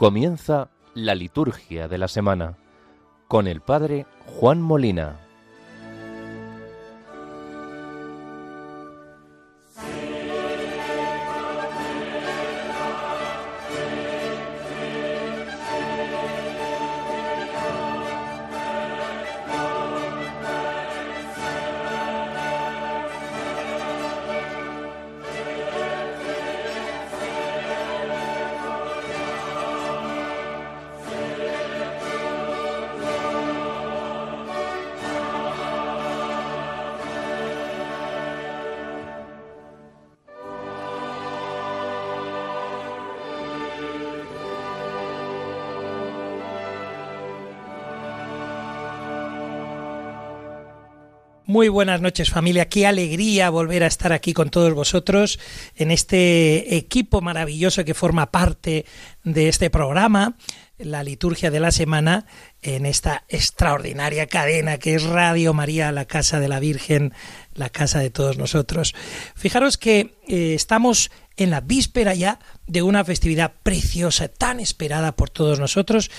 Comienza la liturgia de la semana con el Padre Juan Molina. Buenas noches familia, qué alegría volver a estar aquí con todos vosotros en este equipo maravilloso que forma parte de este programa, la liturgia de la semana, en esta extraordinaria cadena que es Radio María, la Casa de la Virgen, la casa de todos nosotros. Fijaros que eh, estamos en la víspera ya de una festividad preciosa, tan esperada por todos nosotros,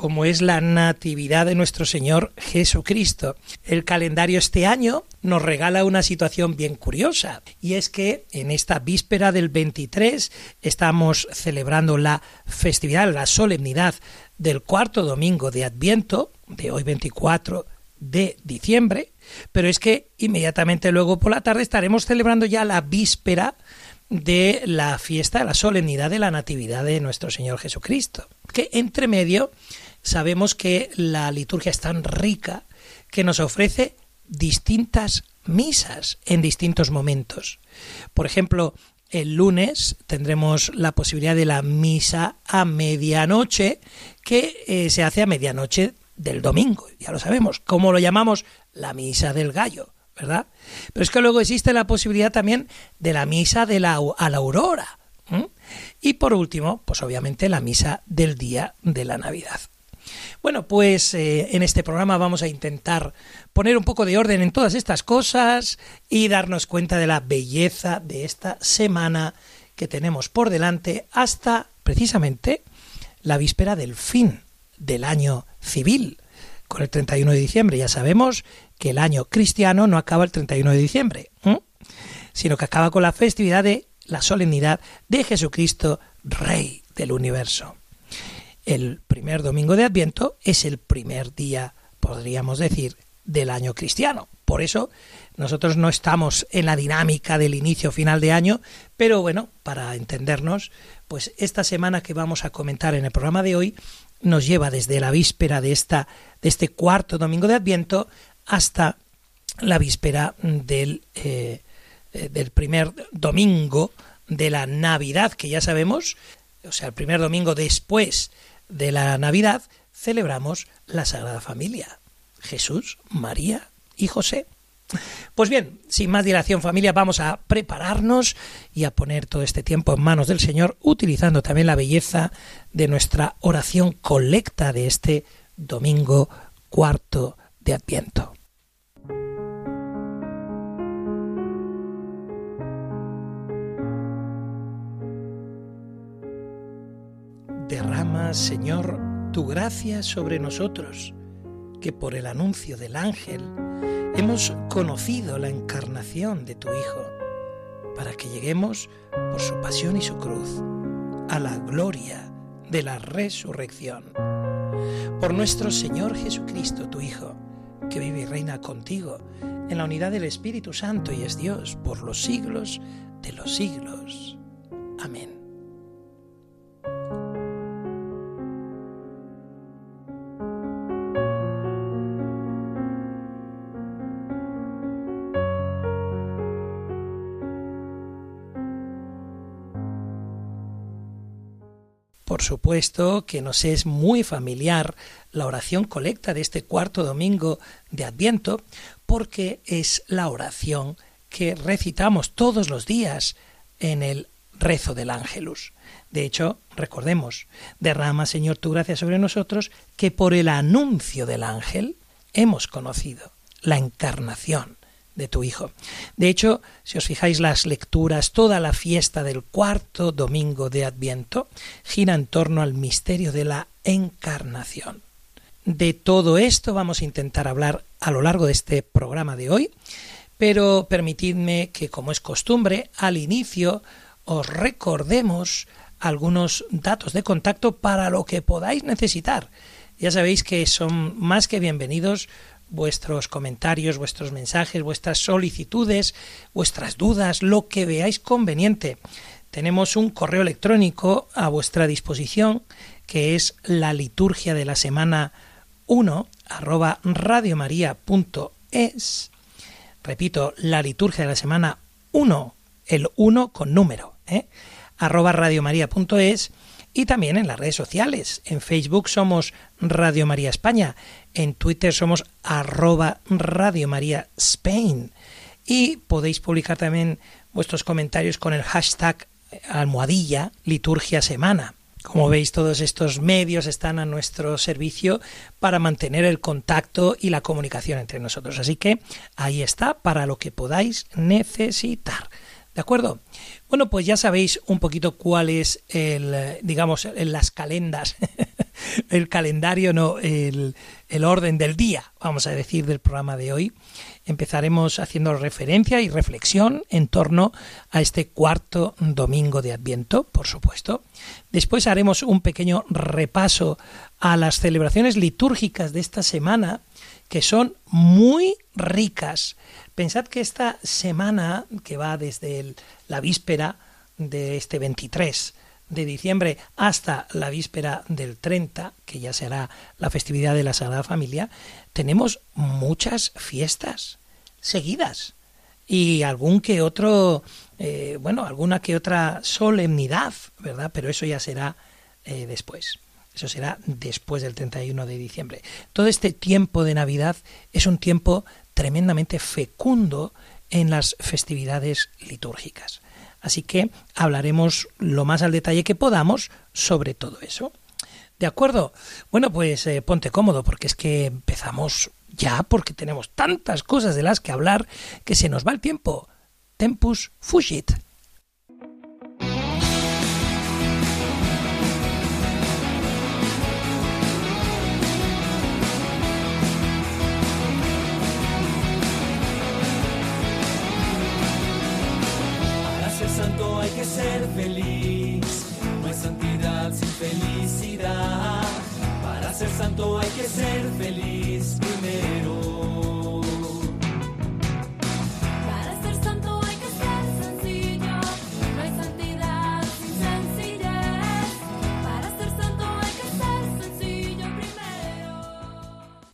como es la Natividad de nuestro Señor Jesucristo. El calendario este año nos regala una situación bien curiosa, y es que en esta víspera del 23 estamos celebrando la festividad, la solemnidad del cuarto domingo de Adviento, de hoy 24 de diciembre, pero es que inmediatamente luego por la tarde estaremos celebrando ya la víspera de la fiesta, la solemnidad de la Natividad de nuestro Señor Jesucristo. Que entre medio sabemos que la liturgia es tan rica que nos ofrece distintas misas en distintos momentos. Por ejemplo, el lunes tendremos la posibilidad de la misa a medianoche, que eh, se hace a medianoche del domingo, ya lo sabemos. ¿Cómo lo llamamos? La misa del gallo. ¿verdad? Pero es que luego existe la posibilidad también de la misa de la, a la aurora. Y por último, pues obviamente la misa del día de la Navidad. Bueno, pues eh, en este programa vamos a intentar poner un poco de orden en todas estas cosas y darnos cuenta de la belleza de esta semana que tenemos por delante hasta precisamente la víspera del fin del año civil, con el 31 de diciembre. Ya sabemos que el año cristiano no acaba el 31 de diciembre, sino que acaba con la festividad de la solemnidad de Jesucristo, Rey del universo. El primer domingo de Adviento es el primer día, podríamos decir, del año cristiano. Por eso nosotros no estamos en la dinámica del inicio final de año, pero bueno, para entendernos, pues esta semana que vamos a comentar en el programa de hoy nos lleva desde la víspera de esta de este cuarto domingo de Adviento hasta la víspera del, eh, del primer domingo de la Navidad, que ya sabemos, o sea, el primer domingo después de la Navidad, celebramos la Sagrada Familia, Jesús, María y José. Pues bien, sin más dilación familia, vamos a prepararnos y a poner todo este tiempo en manos del Señor, utilizando también la belleza de nuestra oración colecta de este domingo cuarto de Adviento. Señor, tu gracia sobre nosotros, que por el anuncio del ángel hemos conocido la encarnación de tu Hijo, para que lleguemos por su pasión y su cruz a la gloria de la resurrección. Por nuestro Señor Jesucristo, tu Hijo, que vive y reina contigo en la unidad del Espíritu Santo y es Dios por los siglos de los siglos. Amén. Por supuesto que nos es muy familiar la oración colecta de este cuarto domingo de Adviento, porque es la oración que recitamos todos los días en el rezo del ángelus. De hecho, recordemos, derrama Señor tu gracia sobre nosotros, que por el anuncio del ángel hemos conocido la encarnación de tu Hijo. De hecho, si os fijáis las lecturas, toda la fiesta del cuarto domingo de Adviento gira en torno al misterio de la encarnación. De todo esto vamos a intentar hablar a lo largo de este programa de hoy, pero permitidme que, como es costumbre, al inicio os recordemos algunos datos de contacto para lo que podáis necesitar. Ya sabéis que son más que bienvenidos vuestros comentarios, vuestros mensajes, vuestras solicitudes, vuestras dudas, lo que veáis conveniente. Tenemos un correo electrónico a vuestra disposición que es la liturgia de la semana 1 arroba radiomaria.es. Repito, la liturgia de la semana 1, el 1 con número, ¿eh? arroba radiomaria.es y también en las redes sociales. En Facebook somos Radio María España, en Twitter somos arroba Radio María Spain y podéis publicar también vuestros comentarios con el hashtag almohadilla liturgia semana. Como veis, todos estos medios están a nuestro servicio para mantener el contacto y la comunicación entre nosotros. Así que ahí está para lo que podáis necesitar. ¿De acuerdo? Bueno, pues ya sabéis un poquito cuál es el, digamos, las calendas, el calendario, no, el, el orden del día, vamos a decir, del programa de hoy. Empezaremos haciendo referencia y reflexión en torno a este cuarto domingo de Adviento, por supuesto. Después haremos un pequeño repaso a las celebraciones litúrgicas de esta semana, que son muy ricas. Pensad que esta semana, que va desde la víspera de este 23 de diciembre hasta la víspera del 30, que ya será la festividad de la Sagrada Familia, tenemos muchas fiestas seguidas y algún que otro, eh, bueno, alguna que otra solemnidad, ¿verdad? Pero eso ya será eh, después. Eso será después del 31 de diciembre. Todo este tiempo de Navidad es un tiempo tremendamente fecundo en las festividades litúrgicas. Así que hablaremos lo más al detalle que podamos sobre todo eso. ¿De acuerdo? Bueno, pues eh, ponte cómodo porque es que empezamos ya porque tenemos tantas cosas de las que hablar que se nos va el tiempo. Tempus fugit. Santo hay que ser sencillo primero.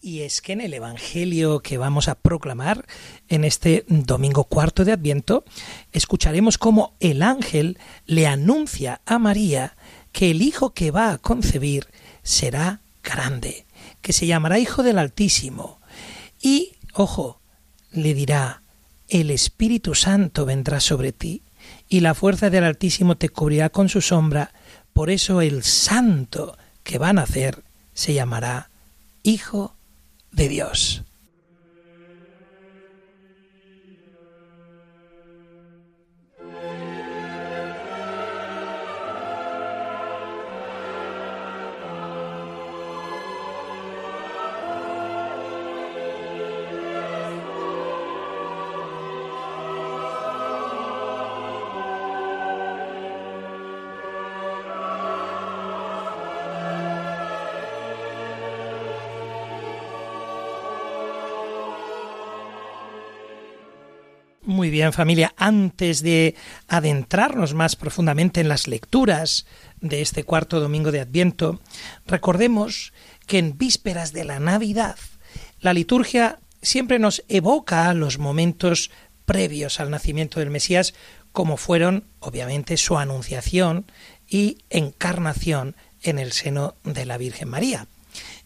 Y es que en el Evangelio que vamos a proclamar en este domingo cuarto de Adviento, escucharemos cómo el ángel le anuncia a María que el hijo que va a concebir será grande, que se llamará Hijo del Altísimo. Y, ojo, le dirá, el Espíritu Santo vendrá sobre ti, y la fuerza del Altísimo te cubrirá con su sombra, por eso el Santo que va a nacer se llamará Hijo de Dios. Bien, familia. Antes de adentrarnos más profundamente en las lecturas de este cuarto domingo de Adviento, recordemos que en vísperas de la Navidad, la liturgia siempre nos evoca los momentos previos al nacimiento del Mesías, como fueron, obviamente, su anunciación y encarnación en el seno de la Virgen María.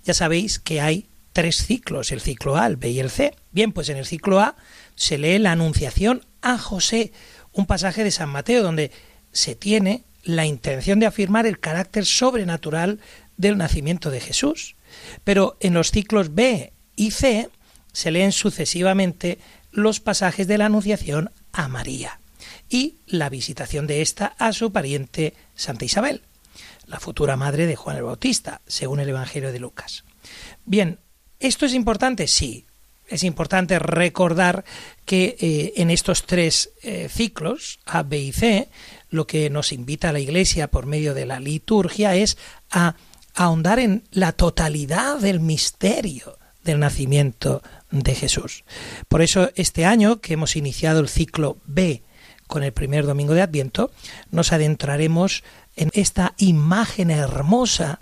Ya sabéis que hay tres ciclos, el ciclo A, el B y el C. Bien, pues en el ciclo A se lee la Anunciación a José, un pasaje de San Mateo donde se tiene la intención de afirmar el carácter sobrenatural del nacimiento de Jesús. Pero en los ciclos B y C se leen sucesivamente los pasajes de la Anunciación a María y la visitación de ésta a su pariente Santa Isabel, la futura madre de Juan el Bautista, según el Evangelio de Lucas. Bien, ¿esto es importante? Sí, es importante recordar que eh, en estos tres eh, ciclos, A, B y C, lo que nos invita a la Iglesia por medio de la liturgia es a ahondar en la totalidad del misterio del nacimiento de Jesús. Por eso este año que hemos iniciado el ciclo B con el primer domingo de Adviento, nos adentraremos en esta imagen hermosa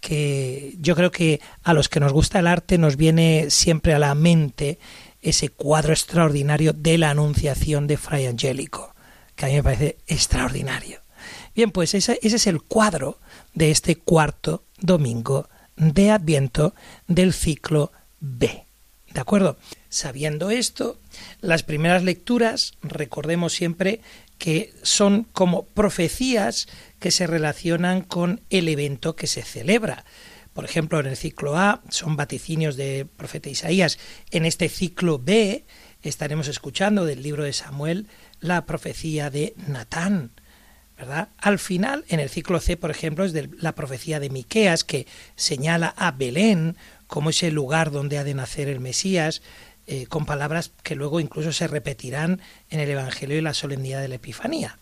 que yo creo que a los que nos gusta el arte nos viene siempre a la mente ese cuadro extraordinario de la Anunciación de Fray Angélico, que a mí me parece extraordinario. Bien, pues ese, ese es el cuadro de este cuarto domingo de Adviento del ciclo B. ¿De acuerdo? Sabiendo esto, las primeras lecturas, recordemos siempre que son como profecías que se relacionan con el evento que se celebra. Por ejemplo, en el ciclo A son vaticinios de profeta Isaías. En este ciclo B estaremos escuchando del libro de Samuel la profecía de Natán. ¿verdad? Al final, en el ciclo C, por ejemplo, es de la profecía de Miqueas que señala a Belén como ese lugar donde ha de nacer el Mesías, eh, con palabras que luego incluso se repetirán en el Evangelio y la solemnidad de la Epifanía.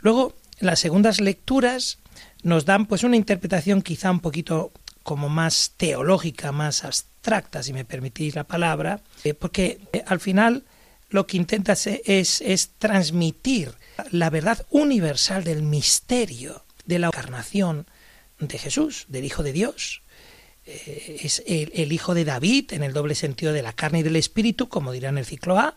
Luego, las segundas lecturas nos dan pues una interpretación quizá un poquito como más teológica, más abstracta, si me permitís la palabra, eh, porque eh, al final lo que intenta es, es transmitir la verdad universal del misterio de la encarnación de Jesús, del Hijo de Dios. Es el, el, Hijo de David en el doble sentido de la carne y del Espíritu, como dirá en el ciclo A,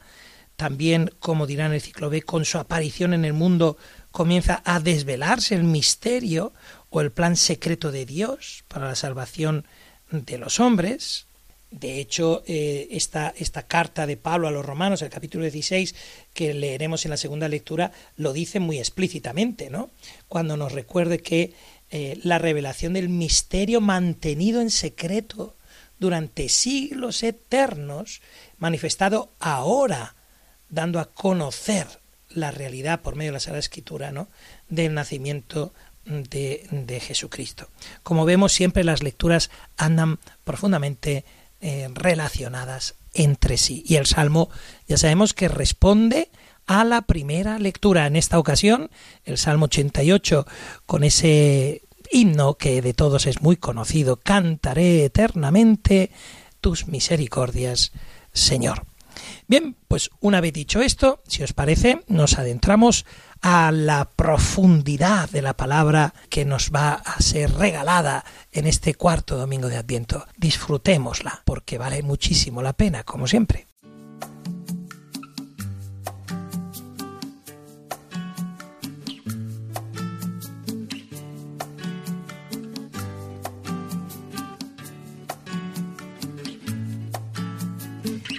también como dirá en el ciclo B, con su aparición en el mundo comienza a desvelarse el misterio o el plan secreto de Dios para la salvación de los hombres. De hecho, eh, esta, esta, carta de Pablo a los romanos, el capítulo 16, que leeremos en la segunda lectura, lo dice muy explícitamente, ¿no? Cuando nos recuerde que eh, la revelación del misterio mantenido en secreto durante siglos eternos, manifestado ahora, dando a conocer la realidad por medio de la Sagrada Escritura, ¿no? del nacimiento de, de Jesucristo. Como vemos, siempre las lecturas andan profundamente eh, relacionadas entre sí. Y el Salmo ya sabemos que responde a la primera lectura. En esta ocasión, el Salmo 88, con ese himno que de todos es muy conocido, Cantaré eternamente tus misericordias, Señor. Bien, pues una vez dicho esto, si os parece, nos adentramos a la profundidad de la palabra que nos va a ser regalada en este cuarto domingo de Adviento. Disfrutémosla, porque vale muchísimo la pena, como siempre.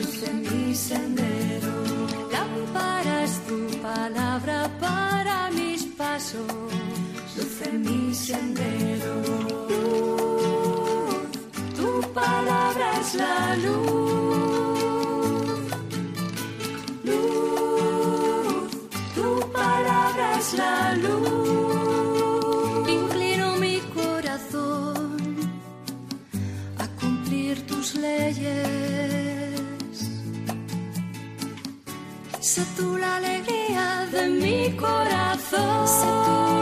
Luz en mi sendero. Lámpara es tu palabra para mis pasos, luz en mi sendero. Luz, tu palabra es la luz. Luz, tu palabra es la luz. Sé tú la alegría de mi corazón. Sé tú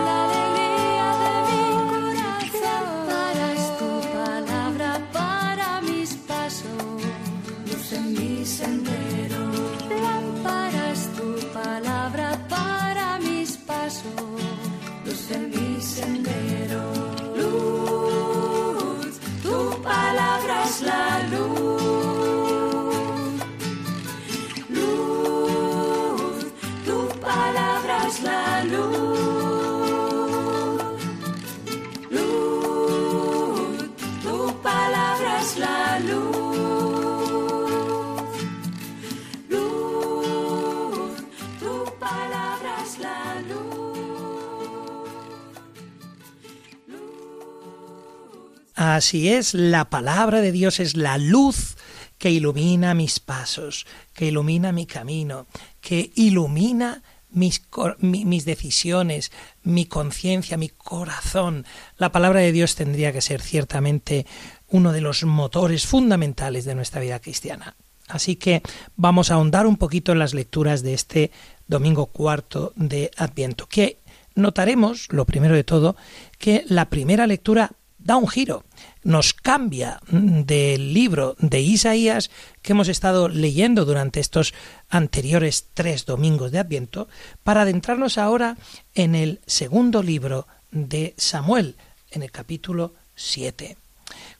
Así es, la palabra de Dios es la luz que ilumina mis pasos, que ilumina mi camino, que ilumina mis, mis decisiones, mi conciencia, mi corazón. La palabra de Dios tendría que ser ciertamente uno de los motores fundamentales de nuestra vida cristiana. Así que vamos a ahondar un poquito en las lecturas de este domingo cuarto de Adviento, que notaremos, lo primero de todo, que la primera lectura da un giro, nos cambia mm, del libro de Isaías que hemos estado leyendo durante estos anteriores tres domingos de Adviento, para adentrarnos ahora en el segundo libro de Samuel, en el capítulo 7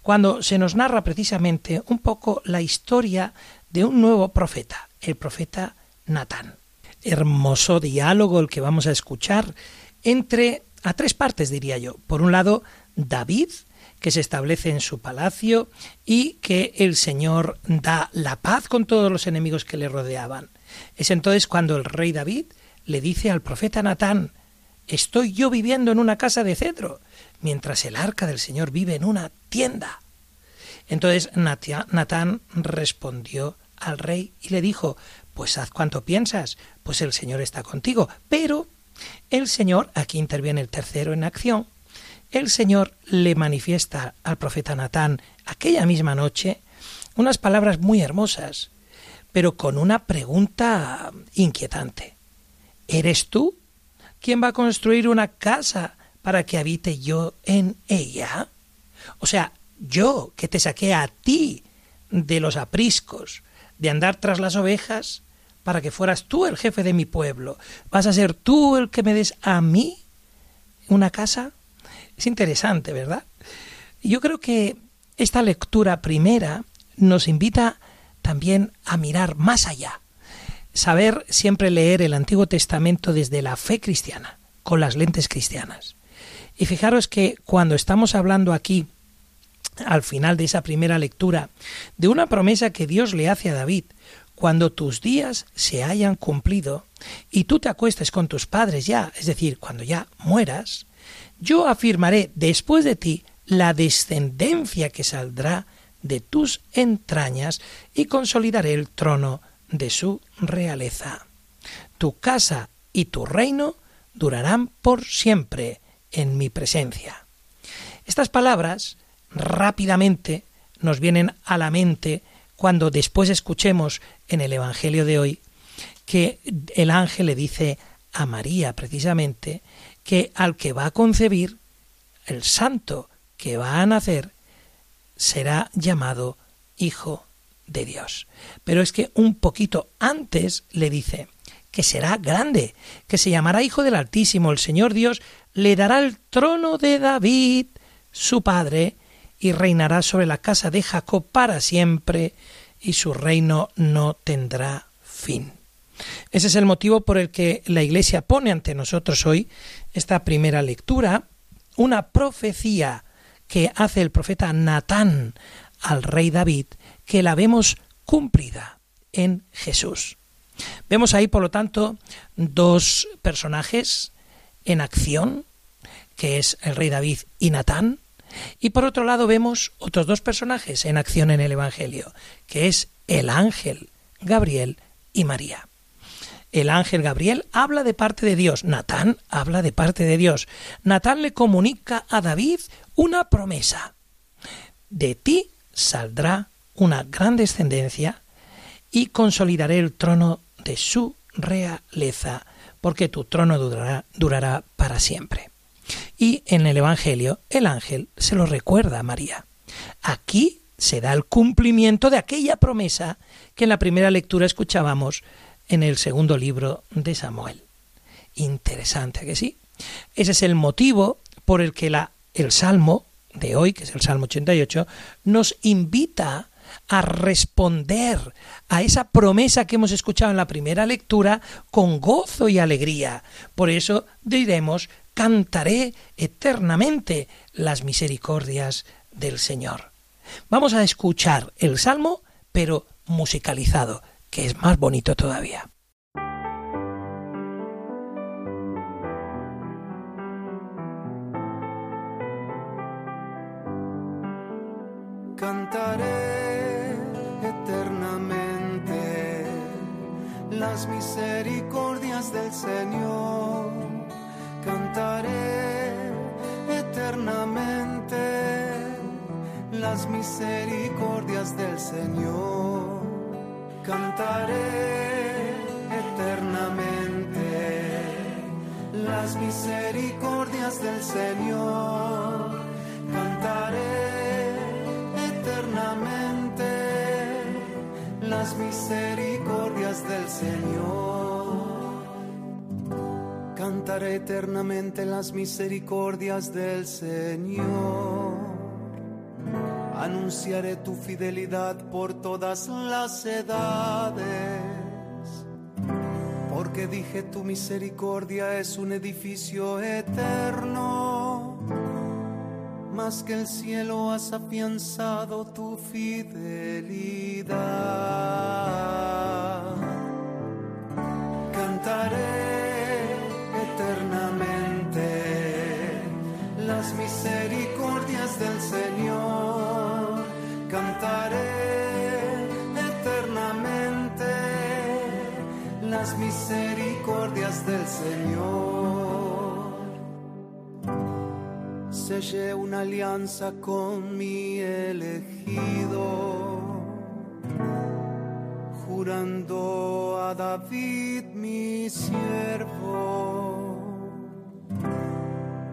cuando se nos narra precisamente un poco la historia de un nuevo profeta, el profeta Natán. Hermoso diálogo el que vamos a escuchar entre a tres partes diría yo. Por un lado, David, que se establece en su palacio y que el Señor da la paz con todos los enemigos que le rodeaban. Es entonces cuando el rey David le dice al profeta Natán, estoy yo viviendo en una casa de cedro, mientras el arca del Señor vive en una tienda. Entonces Natán respondió al rey y le dijo, pues haz cuanto piensas, pues el Señor está contigo. Pero el Señor, aquí interviene el tercero en acción, el Señor le manifiesta al profeta Natán aquella misma noche unas palabras muy hermosas, pero con una pregunta inquietante. ¿Eres tú quien va a construir una casa para que habite yo en ella? O sea, yo que te saqué a ti de los apriscos, de andar tras las ovejas, para que fueras tú el jefe de mi pueblo, ¿vas a ser tú el que me des a mí una casa? Es interesante, ¿verdad? Yo creo que esta lectura primera nos invita también a mirar más allá, saber siempre leer el Antiguo Testamento desde la fe cristiana, con las lentes cristianas. Y fijaros que cuando estamos hablando aquí, al final de esa primera lectura, de una promesa que Dios le hace a David, cuando tus días se hayan cumplido y tú te acuestes con tus padres ya, es decir, cuando ya mueras, yo afirmaré después de ti la descendencia que saldrá de tus entrañas y consolidaré el trono de su realeza. Tu casa y tu reino durarán por siempre en mi presencia. Estas palabras rápidamente nos vienen a la mente cuando después escuchemos en el Evangelio de hoy que el ángel le dice a María precisamente que al que va a concebir, el santo que va a nacer, será llamado Hijo de Dios. Pero es que un poquito antes le dice que será grande, que se llamará Hijo del Altísimo, el Señor Dios le dará el trono de David, su padre, y reinará sobre la casa de Jacob para siempre, y su reino no tendrá fin. Ese es el motivo por el que la Iglesia pone ante nosotros hoy esta primera lectura, una profecía que hace el profeta Natán al rey David, que la vemos cumplida en Jesús. Vemos ahí, por lo tanto, dos personajes en acción, que es el rey David y Natán, y por otro lado vemos otros dos personajes en acción en el Evangelio, que es el ángel Gabriel y María. El ángel Gabriel habla de parte de Dios, Natán habla de parte de Dios. Natán le comunica a David una promesa. De ti saldrá una gran descendencia y consolidaré el trono de su realeza, porque tu trono durará, durará para siempre. Y en el Evangelio el ángel se lo recuerda a María. Aquí se da el cumplimiento de aquella promesa que en la primera lectura escuchábamos en el segundo libro de Samuel. Interesante, que sí? Ese es el motivo por el que la, el Salmo de hoy, que es el Salmo 88, nos invita a responder a esa promesa que hemos escuchado en la primera lectura con gozo y alegría. Por eso diremos, cantaré eternamente las misericordias del Señor. Vamos a escuchar el Salmo, pero musicalizado, que es más bonito todavía. Cantaré eternamente las misericordias del Señor. Cantaré eternamente las misericordias del Señor. Cantaré eternamente las misericordias del Señor. Cantaré eternamente las misericordias del Señor. Cantaré eternamente las misericordias del Señor. Anunciaré tu fidelidad por todas las edades. Porque dije tu misericordia es un edificio eterno. Más que el cielo has afianzado tu fidelidad. Cantaré eternamente las misericordias del Señor. Misericordias del Señor. Sellé una alianza con mi elegido, jurando a David mi siervo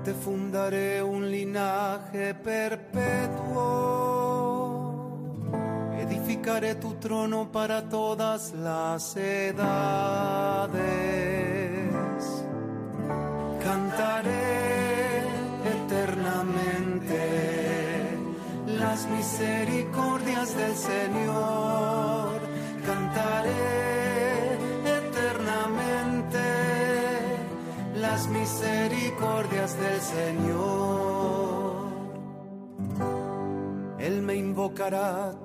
te fundaré un linaje perpetuo, edificaré tu trono para todas las edades. Cantaré eternamente las misericordias del Señor. Cantaré eternamente las misericordias del Señor.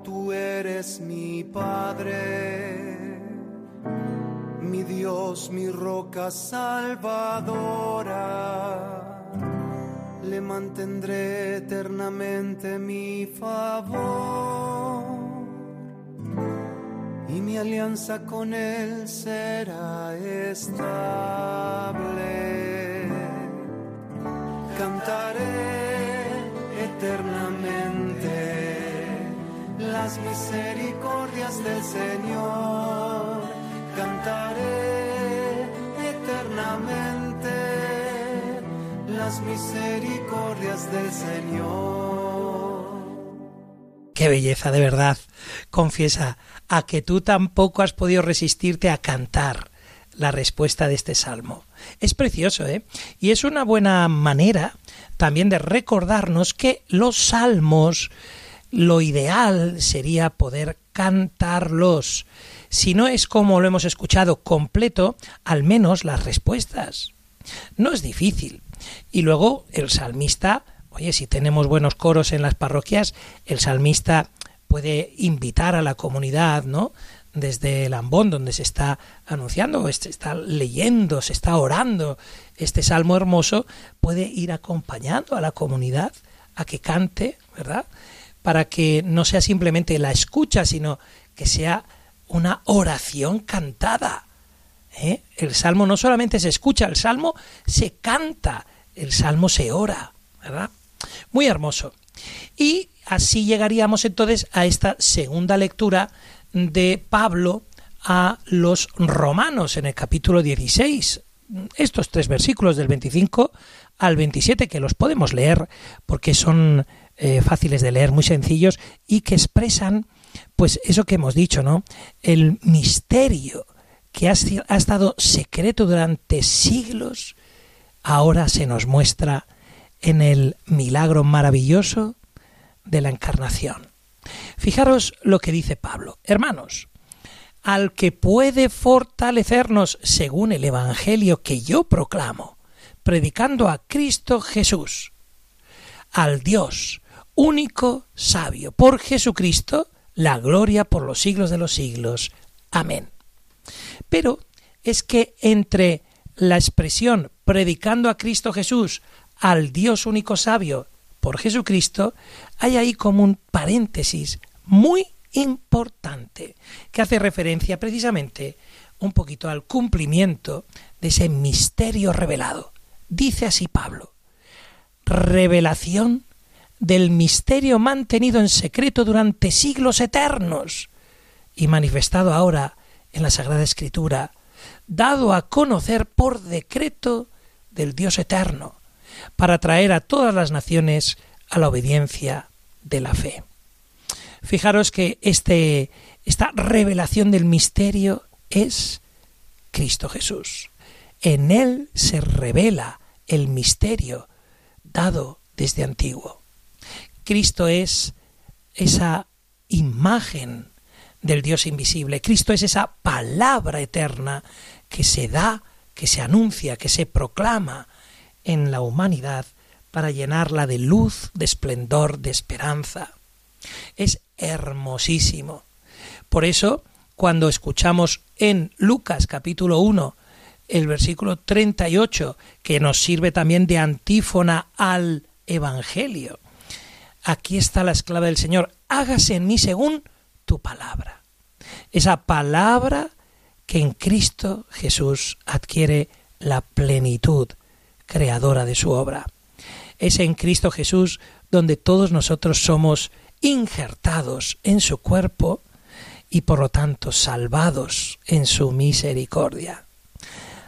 Tú eres mi Padre, mi Dios, mi roca salvadora. Le mantendré eternamente mi favor y mi alianza con Él será estable. Cantaré eternamente las misericordias del Señor. Cantaré eternamente las misericordias del Señor. Qué belleza, de verdad. Confiesa a que tú tampoco has podido resistirte a cantar la respuesta de este salmo. Es precioso, ¿eh? Y es una buena manera también de recordarnos que los salmos, lo ideal sería poder cantarlos. Si no es como lo hemos escuchado completo, al menos las respuestas. No es difícil. Y luego el salmista Oye, si tenemos buenos coros en las parroquias, el salmista puede invitar a la comunidad, ¿no? Desde el ambón, donde se está anunciando, se está leyendo, se está orando este salmo hermoso, puede ir acompañando a la comunidad a que cante, ¿verdad? Para que no sea simplemente la escucha, sino que sea una oración cantada. ¿eh? El salmo no solamente se escucha, el salmo se canta, el salmo se ora, ¿verdad? Muy hermoso. Y así llegaríamos entonces a esta segunda lectura de Pablo a los romanos en el capítulo 16. Estos tres versículos del 25 al 27 que los podemos leer porque son eh, fáciles de leer, muy sencillos y que expresan pues eso que hemos dicho, ¿no? El misterio que ha, ha estado secreto durante siglos ahora se nos muestra en el milagro maravilloso de la encarnación. Fijaros lo que dice Pablo. Hermanos, al que puede fortalecernos según el Evangelio que yo proclamo, predicando a Cristo Jesús, al Dios único sabio, por Jesucristo, la gloria por los siglos de los siglos. Amén. Pero es que entre la expresión predicando a Cristo Jesús, al Dios único sabio, por Jesucristo, hay ahí como un paréntesis muy importante que hace referencia precisamente un poquito al cumplimiento de ese misterio revelado. Dice así Pablo, revelación del misterio mantenido en secreto durante siglos eternos y manifestado ahora en la Sagrada Escritura, dado a conocer por decreto del Dios eterno, para traer a todas las naciones a la obediencia de la fe. Fijaros que este, esta revelación del misterio es Cristo Jesús. En Él se revela el misterio dado desde antiguo. Cristo es esa imagen del Dios invisible. Cristo es esa palabra eterna que se da, que se anuncia, que se proclama en la humanidad para llenarla de luz, de esplendor, de esperanza. Es hermosísimo. Por eso, cuando escuchamos en Lucas capítulo 1 el versículo 38, que nos sirve también de antífona al Evangelio, aquí está la esclava del Señor, hágase en mí según tu palabra. Esa palabra que en Cristo Jesús adquiere la plenitud creadora de su obra. Es en Cristo Jesús donde todos nosotros somos injertados en su cuerpo y por lo tanto salvados en su misericordia.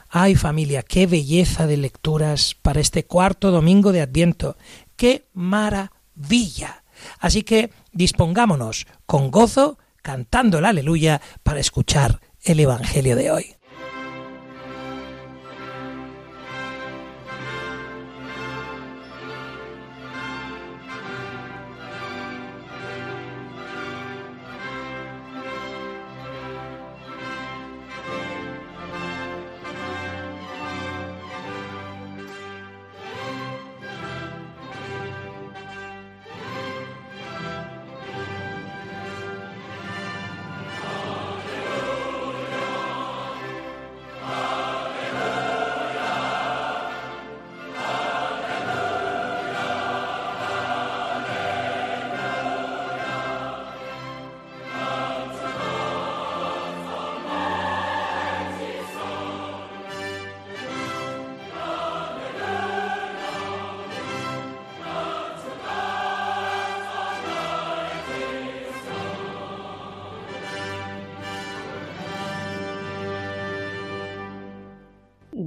Ay familia, qué belleza de lecturas para este cuarto domingo de Adviento, qué maravilla. Así que dispongámonos con gozo, cantando el aleluya, para escuchar el Evangelio de hoy.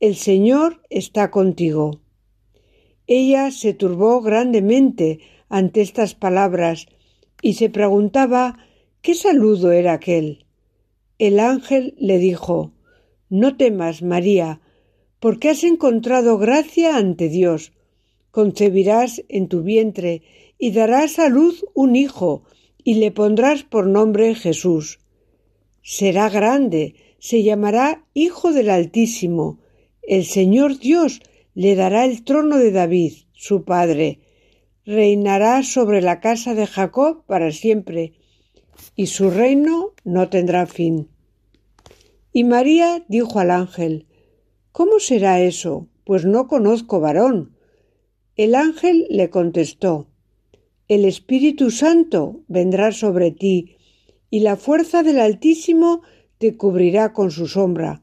el Señor está contigo. Ella se turbó grandemente ante estas palabras y se preguntaba qué saludo era aquel. El ángel le dijo No temas, María, porque has encontrado gracia ante Dios. Concebirás en tu vientre y darás a luz un hijo, y le pondrás por nombre Jesús. Será grande, se llamará Hijo del Altísimo. El Señor Dios le dará el trono de David, su padre. Reinará sobre la casa de Jacob para siempre, y su reino no tendrá fin. Y María dijo al ángel, ¿Cómo será eso? Pues no conozco varón. El ángel le contestó, El Espíritu Santo vendrá sobre ti, y la fuerza del Altísimo te cubrirá con su sombra.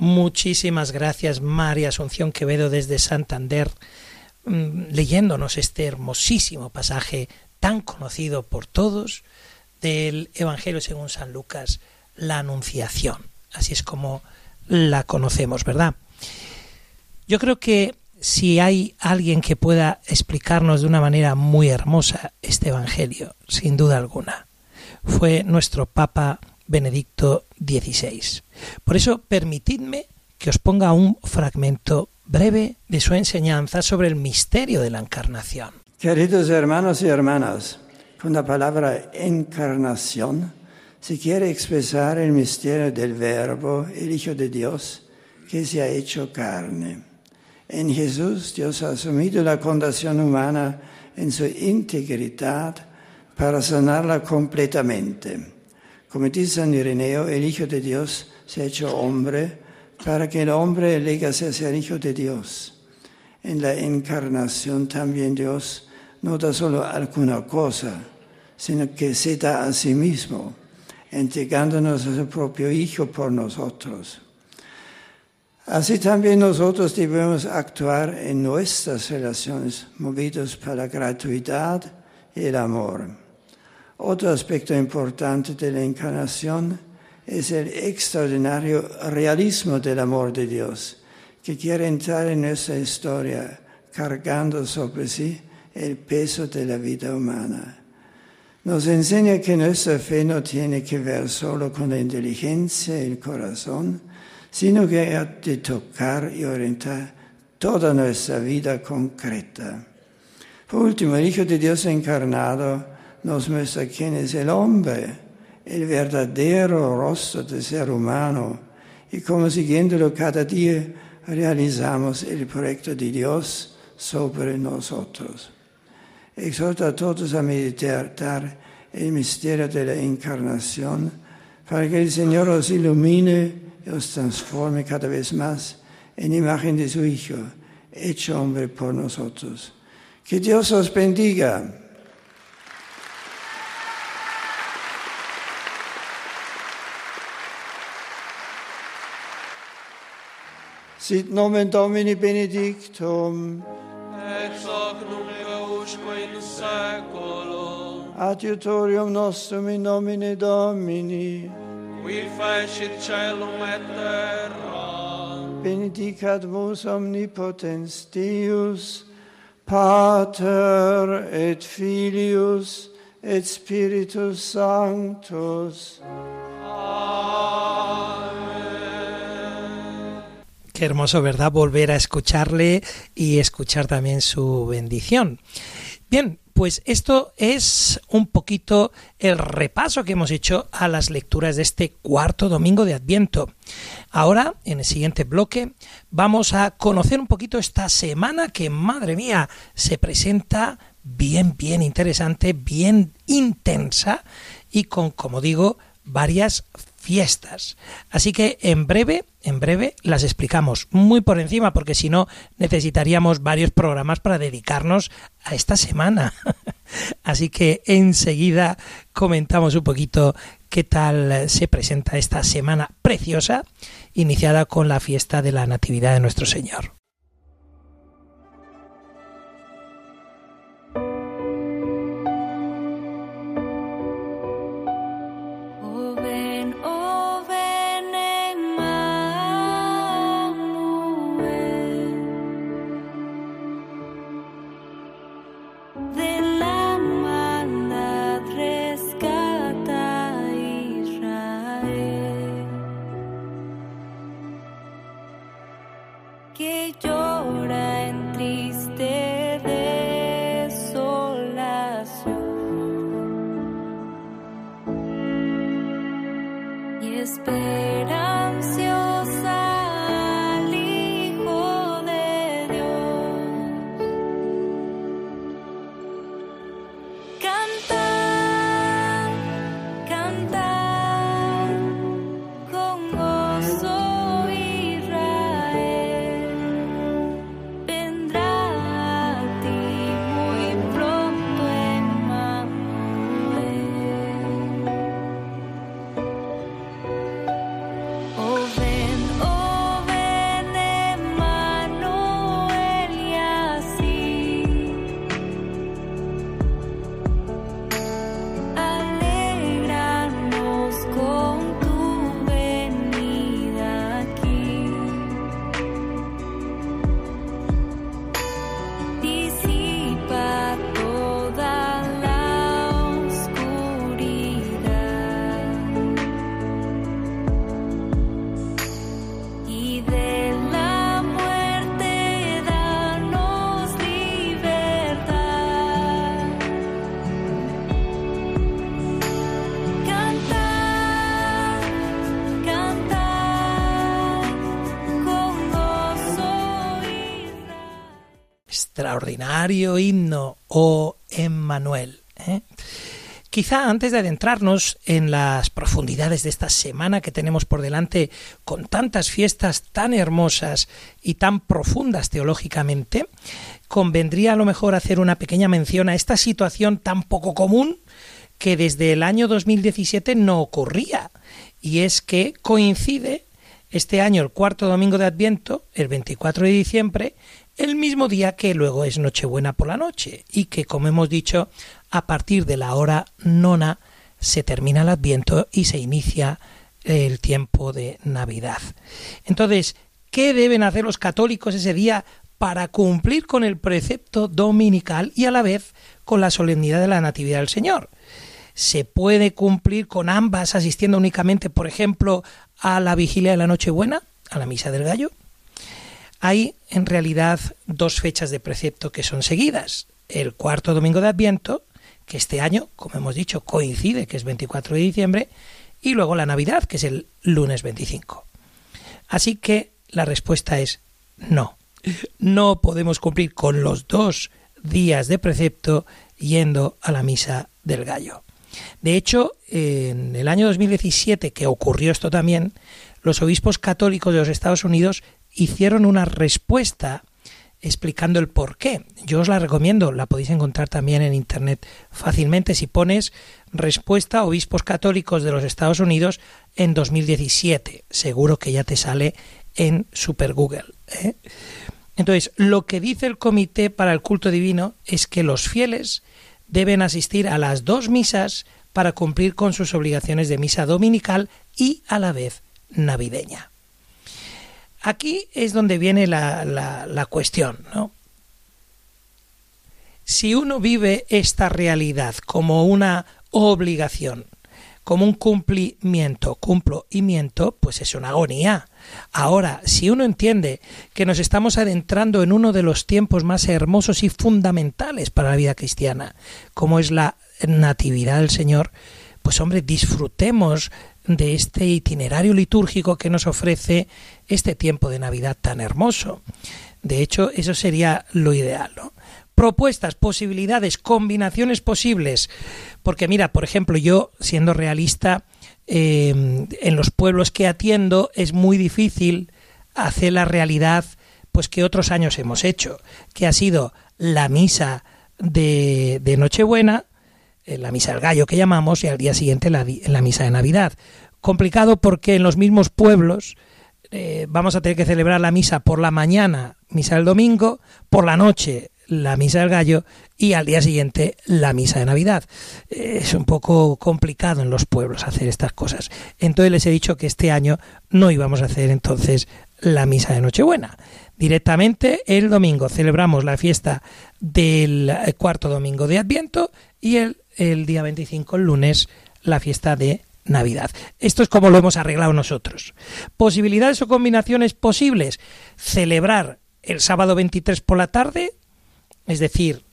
Muchísimas gracias, María Asunción Quevedo desde Santander, mm, leyéndonos este hermosísimo pasaje tan conocido por todos del Evangelio según San Lucas, la Anunciación. Así es como la conocemos, ¿verdad? Yo creo que si hay alguien que pueda explicarnos de una manera muy hermosa este Evangelio, sin duda alguna, fue nuestro Papa Benedicto XVI. Por eso, permitidme que os ponga un fragmento breve de su enseñanza sobre el misterio de la encarnación. Queridos hermanos y hermanas, con la palabra encarnación se quiere expresar el misterio del Verbo, el Hijo de Dios, que se ha hecho carne. En Jesús Dios ha asumido la condición humana en su integridad para sanarla completamente. Como dice San Ireneo, el Hijo de Dios se ha hecho hombre para que el hombre llegase a ser Hijo de Dios. En la encarnación también Dios no da solo alguna cosa, sino que se da a sí mismo entregándonos a su propio Hijo por nosotros. Así también nosotros debemos actuar en nuestras relaciones movidos por la gratuidad y el amor. Otro aspecto importante de la encarnación es el extraordinario realismo del amor de Dios, que quiere entrar en nuestra historia cargando sobre sí el peso de la vida humana. Nos enseña que nuestra fe no tiene que ver solo con la inteligencia y el corazón, sino que ha de tocar y orientar toda nuestra vida concreta. Por último, el Hijo de Dios encarnado nos muestra quién es el hombre, el verdadero rostro del ser humano, y cómo siguiéndolo cada día realizamos el proyecto de Dios sobre nosotros. Exhorta a todos a meditar el misterio de la encarnación para que el Señor os ilumine y os transforme cada vez más en imagen de su Hijo, hecho hombre por nosotros. Que Dios os bendiga. sit nomen Domini benedictum, et hoc nunc usque in saeculum. Adiutorium nostrum in nomine Domini, qui fecit celum et terram. Benedicat vos omnipotens Deus, Pater et Filius et Spiritus Sanctus. Amen. Qué hermoso, ¿verdad? Volver a escucharle y escuchar también su bendición. Bien, pues esto es un poquito el repaso que hemos hecho a las lecturas de este cuarto domingo de Adviento. Ahora, en el siguiente bloque, vamos a conocer un poquito esta semana que, madre mía, se presenta bien, bien interesante, bien intensa y con, como digo, varias fiestas. Así que en breve, en breve las explicamos muy por encima, porque si no necesitaríamos varios programas para dedicarnos a esta semana. Así que enseguida comentamos un poquito qué tal se presenta esta semana preciosa, iniciada con la fiesta de la Natividad de nuestro Señor. Extraordinario himno, oh Emmanuel. ¿eh? Quizá antes de adentrarnos en las profundidades de esta semana que tenemos por delante, con tantas fiestas tan hermosas y tan profundas teológicamente, convendría a lo mejor hacer una pequeña mención a esta situación tan poco común que desde el año 2017 no ocurría, y es que coincide este año el cuarto domingo de Adviento, el 24 de diciembre, el mismo día que luego es Nochebuena por la noche y que, como hemos dicho, a partir de la hora nona se termina el Adviento y se inicia el tiempo de Navidad. Entonces, ¿qué deben hacer los católicos ese día para cumplir con el precepto dominical y a la vez con la solemnidad de la Natividad del Señor? ¿Se puede cumplir con ambas asistiendo únicamente, por ejemplo, a la vigilia de la Nochebuena, a la Misa del Gallo? Hay en realidad dos fechas de precepto que son seguidas. El cuarto domingo de Adviento, que este año, como hemos dicho, coincide, que es 24 de diciembre, y luego la Navidad, que es el lunes 25. Así que la respuesta es no. No podemos cumplir con los dos días de precepto yendo a la misa del gallo. De hecho, en el año 2017, que ocurrió esto también, los obispos católicos de los Estados Unidos hicieron una respuesta explicando el por qué. Yo os la recomiendo, la podéis encontrar también en internet fácilmente si pones respuesta a obispos católicos de los Estados Unidos en 2017. Seguro que ya te sale en Super Google. ¿eh? Entonces, lo que dice el Comité para el Culto Divino es que los fieles deben asistir a las dos misas para cumplir con sus obligaciones de misa dominical y a la vez navideña. Aquí es donde viene la, la, cuestión, ¿no? Si uno vive esta realidad como una obligación, como un cumplimiento, cumplo y miento, pues es una agonía. Ahora, si uno entiende que nos estamos adentrando en uno de los tiempos más hermosos y fundamentales para la vida cristiana, como es la natividad del Señor, pues hombre, disfrutemos de este itinerario litúrgico que nos ofrece este tiempo de Navidad tan hermoso. De hecho, eso sería lo ideal. Propuestas, posibilidades, combinaciones posibles. Porque mira, por ejemplo, yo, siendo realista, eh, en los pueblos que atiendo es muy difícil hacer la realidad pues que otros años hemos hecho, que ha sido la misa de, de Nochebuena, la misa del gallo que llamamos, y al día siguiente la, la misa de Navidad. Complicado porque en los mismos pueblos eh, vamos a tener que celebrar la misa por la mañana, misa del domingo, por la noche la misa del gallo y al día siguiente la misa de Navidad. Eh, es un poco complicado en los pueblos hacer estas cosas. Entonces les he dicho que este año no íbamos a hacer entonces la misa de Nochebuena. Directamente el domingo celebramos la fiesta del eh, cuarto domingo de Adviento y el, día 25, el lunes, la fiesta de Navidad. Esto es como lo hemos arreglado nosotros. Posibilidades o combinaciones posibles. Celebrar el sábado 23 por la tarde, es decir,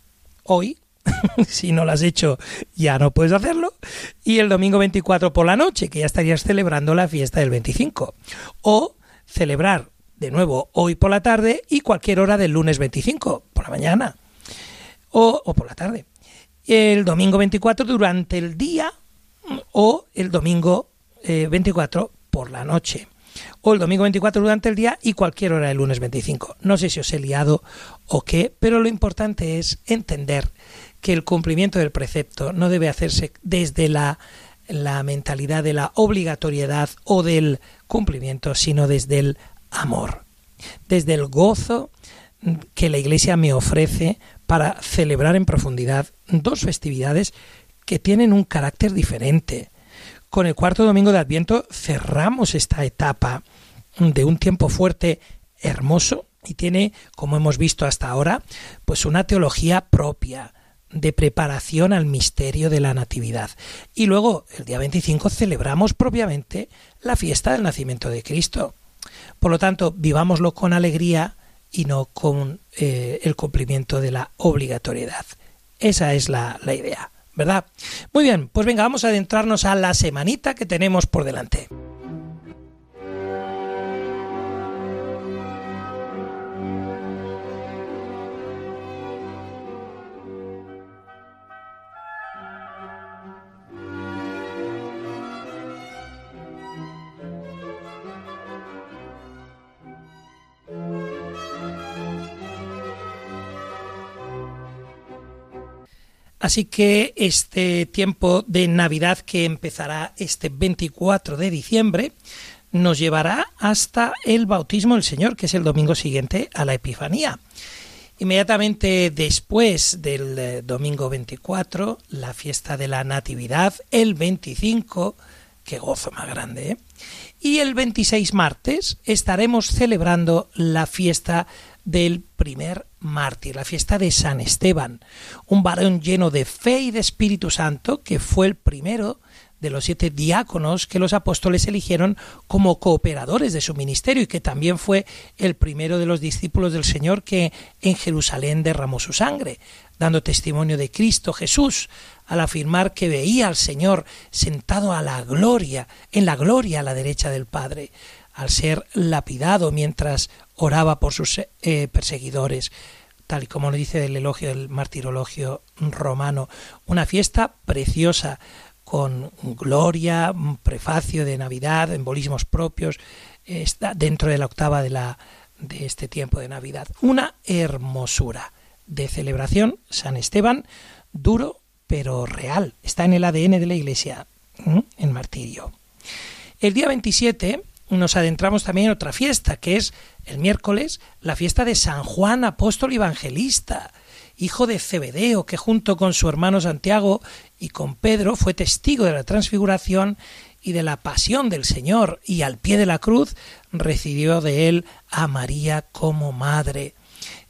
hoy, si no lo has hecho ya no puedes hacerlo, y el domingo 24 por la noche, que ya estarías celebrando la fiesta del 25. O celebrar de nuevo hoy por la tarde y cualquier hora del lunes 25, por la mañana o, por la tarde. El domingo 24 durante el día o el domingo eh, 24 por la noche o el domingo 24 durante el día y cualquier hora del lunes 25. No sé si os he liado o qué, pero lo importante es entender que el cumplimiento del precepto no debe hacerse desde la, la mentalidad de la obligatoriedad o del cumplimiento, sino desde el amor, desde el gozo que la Iglesia me ofrece para celebrar en profundidad dos festividades que tienen un carácter diferente. Con el cuarto domingo de Adviento cerramos esta etapa de un tiempo fuerte, hermoso, y tiene, como hemos visto hasta ahora, pues una teología propia de preparación al misterio de la Natividad. Y luego, el día 25, celebramos propiamente la fiesta del nacimiento de Cristo. Por lo tanto, vivámoslo con alegría y no con eh, el cumplimiento de la obligatoriedad. Esa es la, la idea. ¿verdad? Muy bien, pues venga, vamos a adentrarnos a la semanita que tenemos por delante. Así que este tiempo de Navidad que empezará este 24 de diciembre nos llevará hasta el bautismo del Señor, que es el domingo siguiente a la Epifanía. Inmediatamente después del eh, domingo 24, la fiesta de la Natividad, el 25, qué gozo más grande, ¿eh? y el 26 martes estaremos celebrando la fiesta del primer mártir, la fiesta de San Esteban, un varón lleno de fe y de Espíritu Santo, que fue el primero de los siete diáconos que los apóstoles eligieron como cooperadores de su ministerio y que también fue el primero de los discípulos del Señor que en Jerusalén derramó su sangre, dando testimonio de Cristo Jesús, al afirmar que veía al Señor sentado a la gloria, en la gloria a la derecha del Padre, al ser lapidado mientras oraba por sus eh, perseguidores, tal y como lo dice el elogio del martirologio romano. Una fiesta preciosa, con gloria, prefacio de Navidad, embolismos propios, está dentro de la octava de, la, de este tiempo de Navidad. Una hermosura de celebración, San Esteban, duro pero real, está en el ADN de la Iglesia, en martirio. El día 27 nos adentramos también en otra fiesta, que es el miércoles, la fiesta de San Juan Apóstol Evangelista, hijo de Cebedeo, que junto con su hermano Santiago y con Pedro fue testigo de la transfiguración y de la pasión del Señor, y al pie de la cruz recibió de él a María como madre.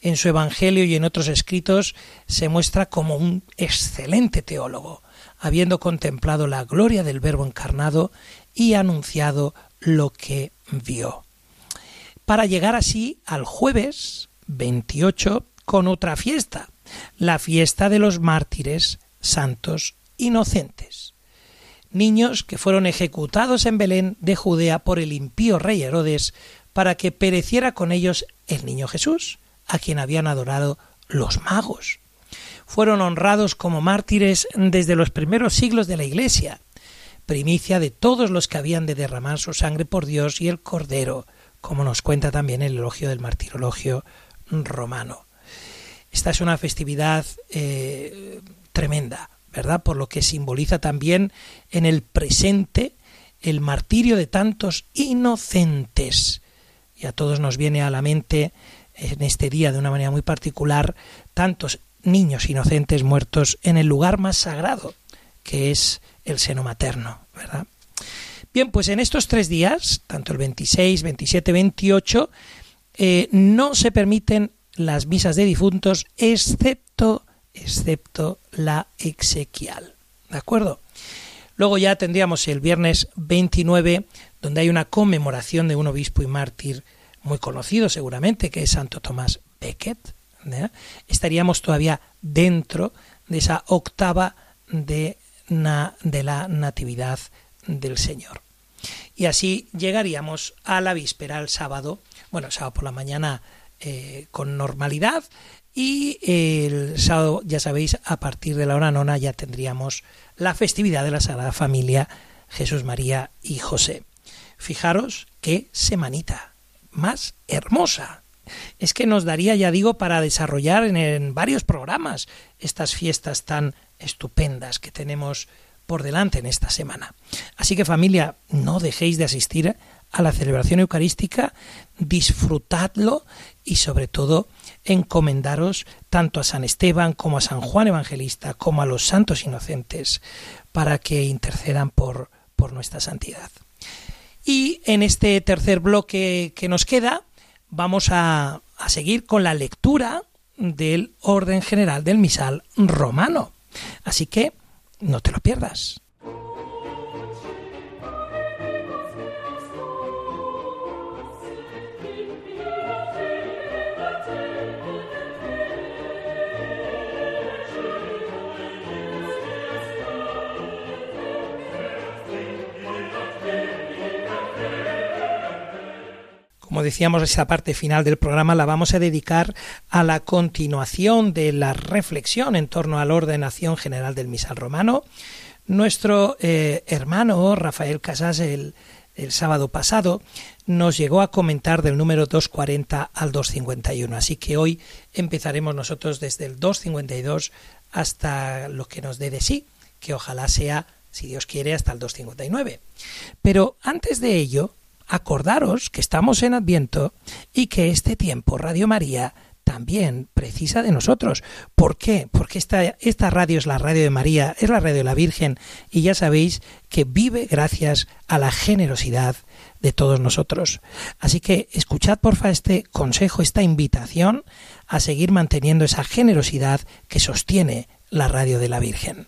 En su Evangelio y en otros escritos se muestra como un excelente teólogo, habiendo contemplado la gloria del Verbo encarnado y anunciado lo que vio. Para llegar así al jueves 28 con otra fiesta, la fiesta de los mártires santos inocentes. Niños que fueron ejecutados en Belén de Judea por el impío rey Herodes para que pereciera con ellos el niño Jesús, a quien habían adorado los magos. Fueron honrados como mártires desde los primeros siglos de la Iglesia, primicia de todos los que habían de derramar su sangre por Dios y el Cordero, como nos cuenta también el elogio del martirologio romano. Esta es una festividad eh, tremenda, ¿verdad? Por lo que simboliza también en el presente el martirio de tantos inocentes. Y a todos nos viene a la mente en este día de una manera muy particular tantos niños inocentes muertos en el lugar más sagrado, que es el seno materno, ¿verdad? Bien, pues en estos tres días, tanto el 26, 27, 28, no se permiten las misas de difuntos, excepto, excepto la exequial. ¿De acuerdo? Luego ya tendríamos el viernes 29, donde hay una conmemoración de un obispo y mártir muy conocido seguramente, que es Santo Tomás Becket. Estaríamos todavía dentro de esa octava de, de la Natividad del Señor. Y así llegaríamos a la víspera, al sábado, bueno, sábado por la mañana eh, con normalidad y el sábado, ya sabéis, a partir de la hora nona ya tendríamos la festividad de la Sagrada Familia Jesús María y José. Fijaros qué semanita más hermosa. Es que nos daría, ya digo, para desarrollar en varios programas estas fiestas tan estupendas que tenemos por delante en esta semana. Así que familia, no dejéis de asistir a la celebración eucarística, disfrutadlo y sobre todo encomendaros tanto a San Esteban como a San Juan Evangelista como a los santos inocentes para que intercedan por, por nuestra santidad. Y en este tercer bloque que nos queda vamos a, a seguir con la lectura del orden general del misal romano. Así que no te lo pierdas. Como decíamos, esa parte final del programa la vamos a dedicar a la continuación de la reflexión en torno a la ordenación general del misal romano. Nuestro eh, hermano Rafael Casas el, el sábado pasado nos llegó a comentar del número 240 al 251. Así que hoy empezaremos nosotros desde el 252 hasta lo que nos dé de sí, que ojalá sea, si Dios quiere, hasta el 259. Pero antes de ello, acordaros que estamos en Adviento y que este tiempo Radio María también precisa de nosotros. ¿Por qué? Porque esta, esta radio es la radio de María, es la radio de la Virgen y ya sabéis que vive gracias a la generosidad de todos nosotros. Así que escuchad porfa este consejo, esta invitación a seguir manteniendo esa generosidad que sostiene la radio de la Virgen.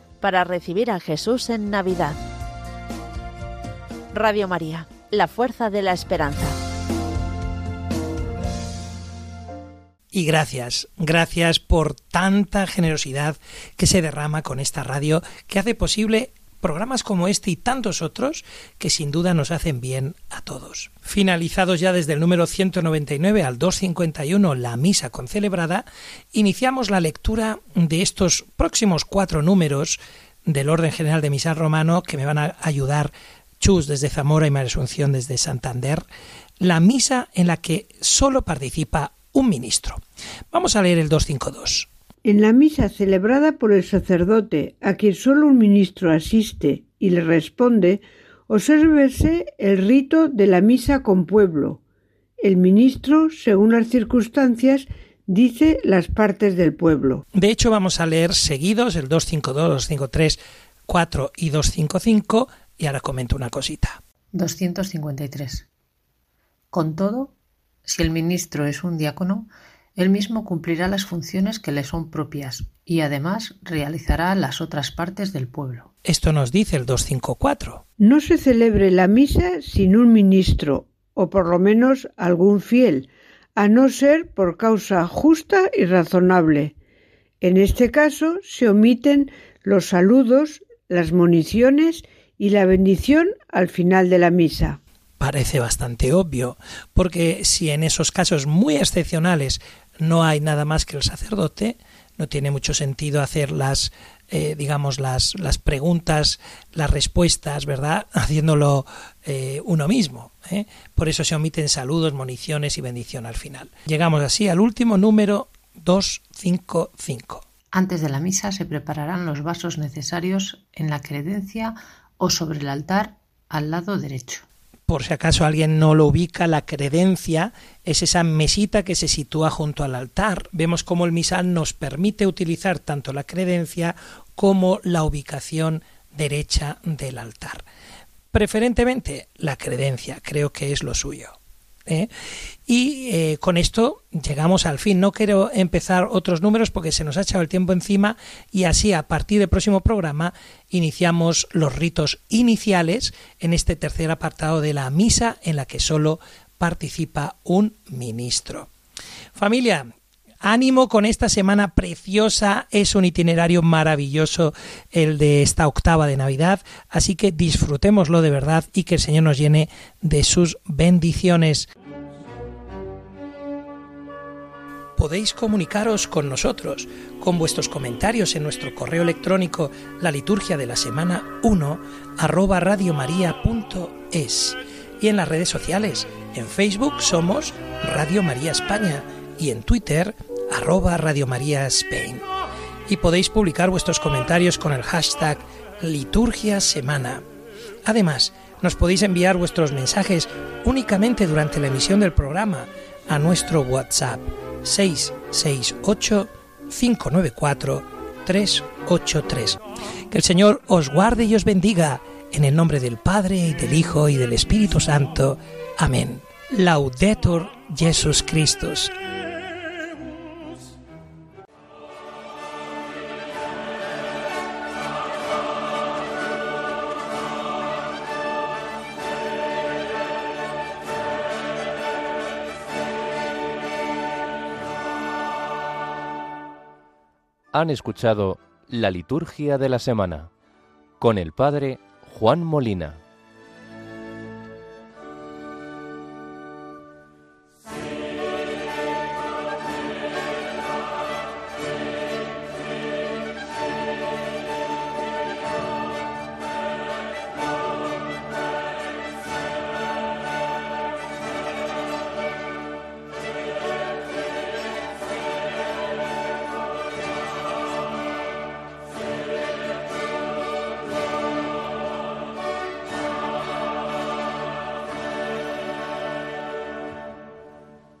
para recibir a Jesús en Navidad. Radio María, la fuerza de la esperanza. Y gracias, gracias por tanta generosidad que se derrama con esta radio que hace posible programas como este y tantos otros que sin duda nos hacen bien a todos. Finalizados ya desde el número 199 al 251 la misa concelebrada, iniciamos la lectura de estos próximos cuatro números del orden general de misal romano que me van a ayudar Chus desde Zamora y María Asunción desde Santander, la misa en la que solo participa un ministro. Vamos a leer el 252. En la misa celebrada por el sacerdote, a quien solo un ministro asiste y le responde, obsérvese el rito de la misa con pueblo. El ministro, según las circunstancias, dice las partes del pueblo. De hecho, vamos a leer seguidos el 252, 253, 4 y 255 y ahora comento una cosita. 253. Con todo, si el ministro es un diácono, él mismo cumplirá las funciones que le son propias y además realizará las otras partes del pueblo. Esto nos dice el 254. No se celebre la misa sin un ministro, o por lo menos algún fiel, a no ser por causa justa y razonable. En este caso se omiten los saludos, las municiones y la bendición al final de la misa parece bastante obvio, porque si en esos casos muy excepcionales no hay nada más que el sacerdote, no tiene mucho sentido hacer las, eh, digamos, las, las preguntas, las respuestas, ¿verdad? Haciéndolo eh, uno mismo. ¿eh? Por eso se omiten saludos, municiones y bendición al final. Llegamos así al último número 255. Antes de la misa se prepararán los vasos necesarios en la credencia o sobre el altar al lado derecho por si acaso alguien no lo ubica, la credencia es esa mesita que se sitúa junto al altar. Vemos cómo el misal nos permite utilizar tanto la credencia como la ubicación derecha del altar. Preferentemente la credencia, creo que es lo suyo. ¿Eh? Y eh, con esto llegamos al fin. No quiero empezar otros números porque se nos ha echado el tiempo encima y así a partir del próximo programa iniciamos los ritos iniciales en este tercer apartado de la misa en la que solo participa un ministro. Familia, ánimo con esta semana preciosa, es un itinerario maravilloso el de esta octava de Navidad, así que disfrutémoslo de verdad y que el Señor nos llene de sus bendiciones. Podéis comunicaros con nosotros con vuestros comentarios en nuestro correo electrónico la liturgia de la semana 1 arroba radiomaria.es y en las redes sociales. En Facebook somos Radio María España y en Twitter arroba Radio María Spain. Y podéis publicar vuestros comentarios con el hashtag liturgia semana. Además, nos podéis enviar vuestros mensajes únicamente durante la emisión del programa a nuestro WhatsApp 668 594 383. Que el Señor os guarde y os bendiga en el nombre del Padre y del Hijo y del Espíritu Santo. Amén. Laudetur Jesus Christus. Han escuchado la liturgia de la semana con el Padre Juan Molina.